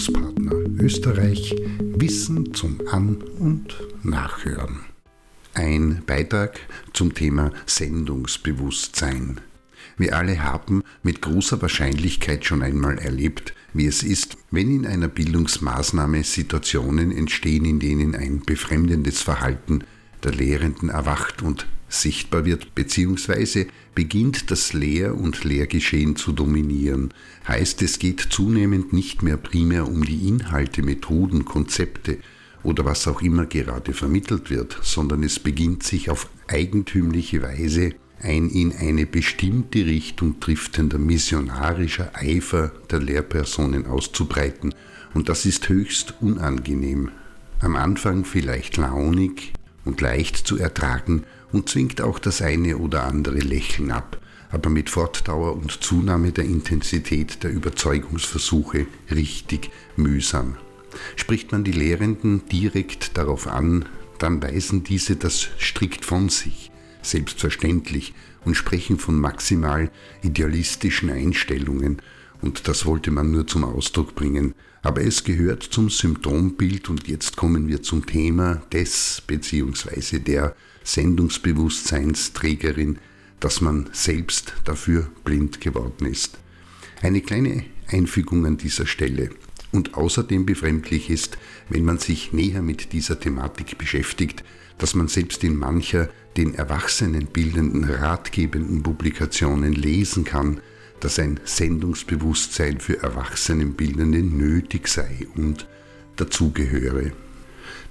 Bildungspartner Österreich Wissen zum An- und Nachhören. Ein Beitrag zum Thema Sendungsbewusstsein. Wir alle haben mit großer Wahrscheinlichkeit schon einmal erlebt, wie es ist, wenn in einer Bildungsmaßnahme Situationen entstehen, in denen ein befremdendes Verhalten der Lehrenden erwacht und sichtbar wird, beziehungsweise beginnt das Lehr- und Lehrgeschehen zu dominieren. Heißt, es geht zunehmend nicht mehr primär um die Inhalte, Methoden, Konzepte oder was auch immer gerade vermittelt wird, sondern es beginnt sich auf eigentümliche Weise ein in eine bestimmte Richtung driftender missionarischer Eifer der Lehrpersonen auszubreiten, und das ist höchst unangenehm. Am Anfang vielleicht launig und leicht zu ertragen und zwingt auch das eine oder andere Lächeln ab, aber mit Fortdauer und Zunahme der Intensität der Überzeugungsversuche richtig mühsam. Spricht man die Lehrenden direkt darauf an, dann weisen diese das strikt von sich, selbstverständlich, und sprechen von maximal idealistischen Einstellungen, und das wollte man nur zum Ausdruck bringen. Aber es gehört zum Symptombild und jetzt kommen wir zum Thema des bzw. der Sendungsbewusstseinsträgerin, dass man selbst dafür blind geworden ist. Eine kleine Einfügung an dieser Stelle. Und außerdem befremdlich ist, wenn man sich näher mit dieser Thematik beschäftigt, dass man selbst in mancher den Erwachsenen bildenden ratgebenden Publikationen lesen kann, dass ein Sendungsbewusstsein für Erwachsenenbildende nötig sei und dazugehöre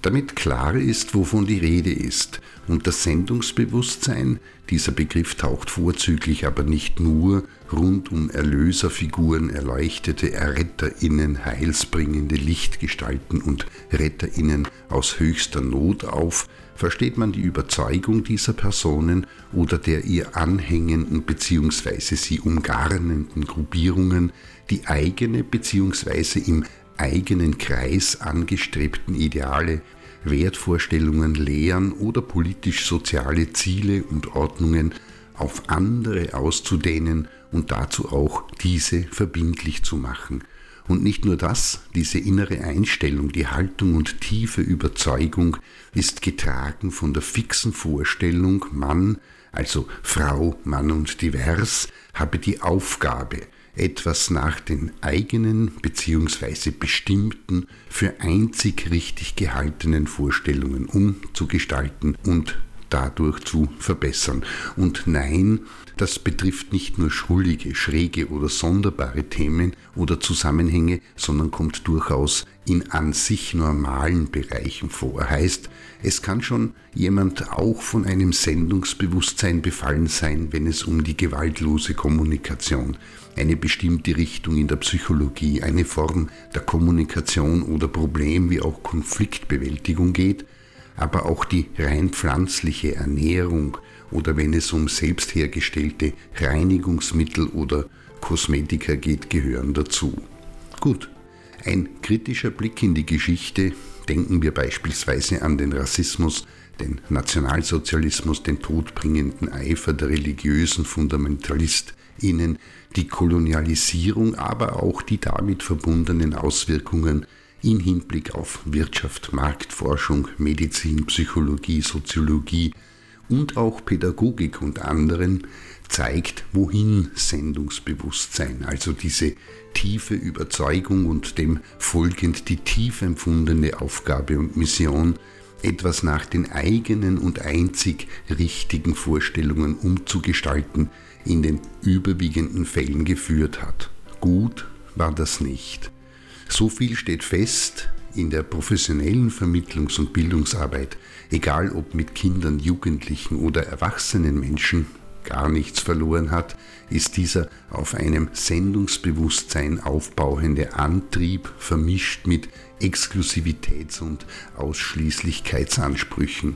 damit klar ist, wovon die Rede ist. Und das Sendungsbewusstsein, dieser Begriff taucht vorzüglich, aber nicht nur, rund um Erlöserfiguren, erleuchtete Erretterinnen, heilsbringende Lichtgestalten und Retterinnen aus höchster Not auf, versteht man die Überzeugung dieser Personen oder der ihr anhängenden bzw. sie umgarnenden Gruppierungen, die eigene bzw. im eigenen Kreis angestrebten Ideale, Wertvorstellungen, Lehren oder politisch-soziale Ziele und Ordnungen auf andere auszudehnen und dazu auch diese verbindlich zu machen. Und nicht nur das, diese innere Einstellung, die Haltung und tiefe Überzeugung ist getragen von der fixen Vorstellung, Mann, also Frau, Mann und divers, habe die Aufgabe, etwas nach den eigenen bzw. bestimmten, für einzig richtig gehaltenen Vorstellungen umzugestalten und dadurch zu verbessern. Und nein, das betrifft nicht nur schrullige, schräge oder sonderbare Themen oder Zusammenhänge, sondern kommt durchaus in an sich normalen Bereichen vor. Heißt, es kann schon jemand auch von einem Sendungsbewusstsein befallen sein, wenn es um die gewaltlose Kommunikation, eine bestimmte Richtung in der Psychologie, eine Form der Kommunikation oder Problem- wie auch Konfliktbewältigung geht, aber auch die rein pflanzliche Ernährung oder wenn es um selbst hergestellte Reinigungsmittel oder Kosmetika geht, gehören dazu. Gut, ein kritischer Blick in die Geschichte, denken wir beispielsweise an den Rassismus, den Nationalsozialismus, den todbringenden Eifer der religiösen FundamentalistInnen, die Kolonialisierung, aber auch die damit verbundenen Auswirkungen in Hinblick auf Wirtschaft, Marktforschung, Medizin, Psychologie, Soziologie und auch Pädagogik und anderen zeigt, wohin Sendungsbewusstsein, also diese tiefe Überzeugung und dem folgend die tief empfundene Aufgabe und Mission, etwas nach den eigenen und einzig richtigen Vorstellungen umzugestalten, in den überwiegenden Fällen geführt hat. Gut war das nicht. So viel steht fest in der professionellen Vermittlungs- und Bildungsarbeit, egal ob mit Kindern, Jugendlichen oder erwachsenen Menschen, gar nichts verloren hat, ist dieser auf einem Sendungsbewusstsein aufbauende Antrieb vermischt mit Exklusivitäts- und Ausschließlichkeitsansprüchen.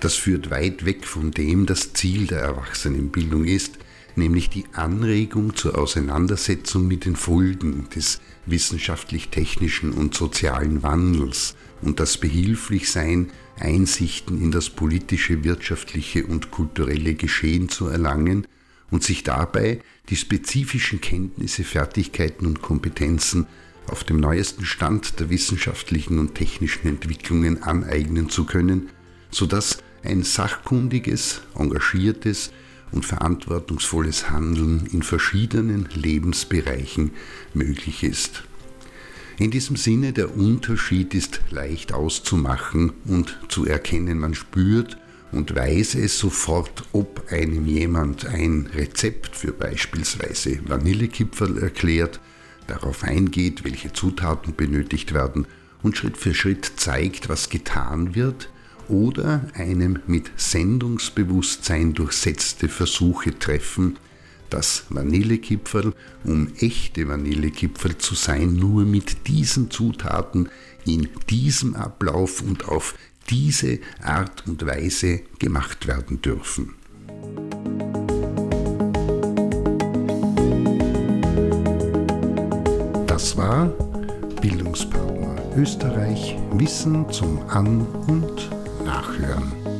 Das führt weit weg von dem, das Ziel der Erwachsenenbildung ist, nämlich die Anregung zur Auseinandersetzung mit den Folgen des wissenschaftlich-technischen und sozialen Wandels und das Behilflichsein, Einsichten in das politische, wirtschaftliche und kulturelle Geschehen zu erlangen und sich dabei die spezifischen Kenntnisse, Fertigkeiten und Kompetenzen auf dem neuesten Stand der wissenschaftlichen und technischen Entwicklungen aneignen zu können, sodass ein sachkundiges, engagiertes und verantwortungsvolles Handeln in verschiedenen Lebensbereichen möglich ist. In diesem Sinne, der Unterschied ist leicht auszumachen und zu erkennen. Man spürt und weiß es sofort, ob einem jemand ein Rezept für beispielsweise Vanillekipferl erklärt, darauf eingeht, welche Zutaten benötigt werden und Schritt für Schritt zeigt, was getan wird, oder einem mit Sendungsbewusstsein durchsetzte Versuche treffen, das Vanillekipferl, um echte Vanillekipferl zu sein, nur mit diesen Zutaten in diesem Ablauf und auf diese Art und Weise gemacht werden dürfen. Das war Bildungspartner Österreich Wissen zum An- und Nachhören.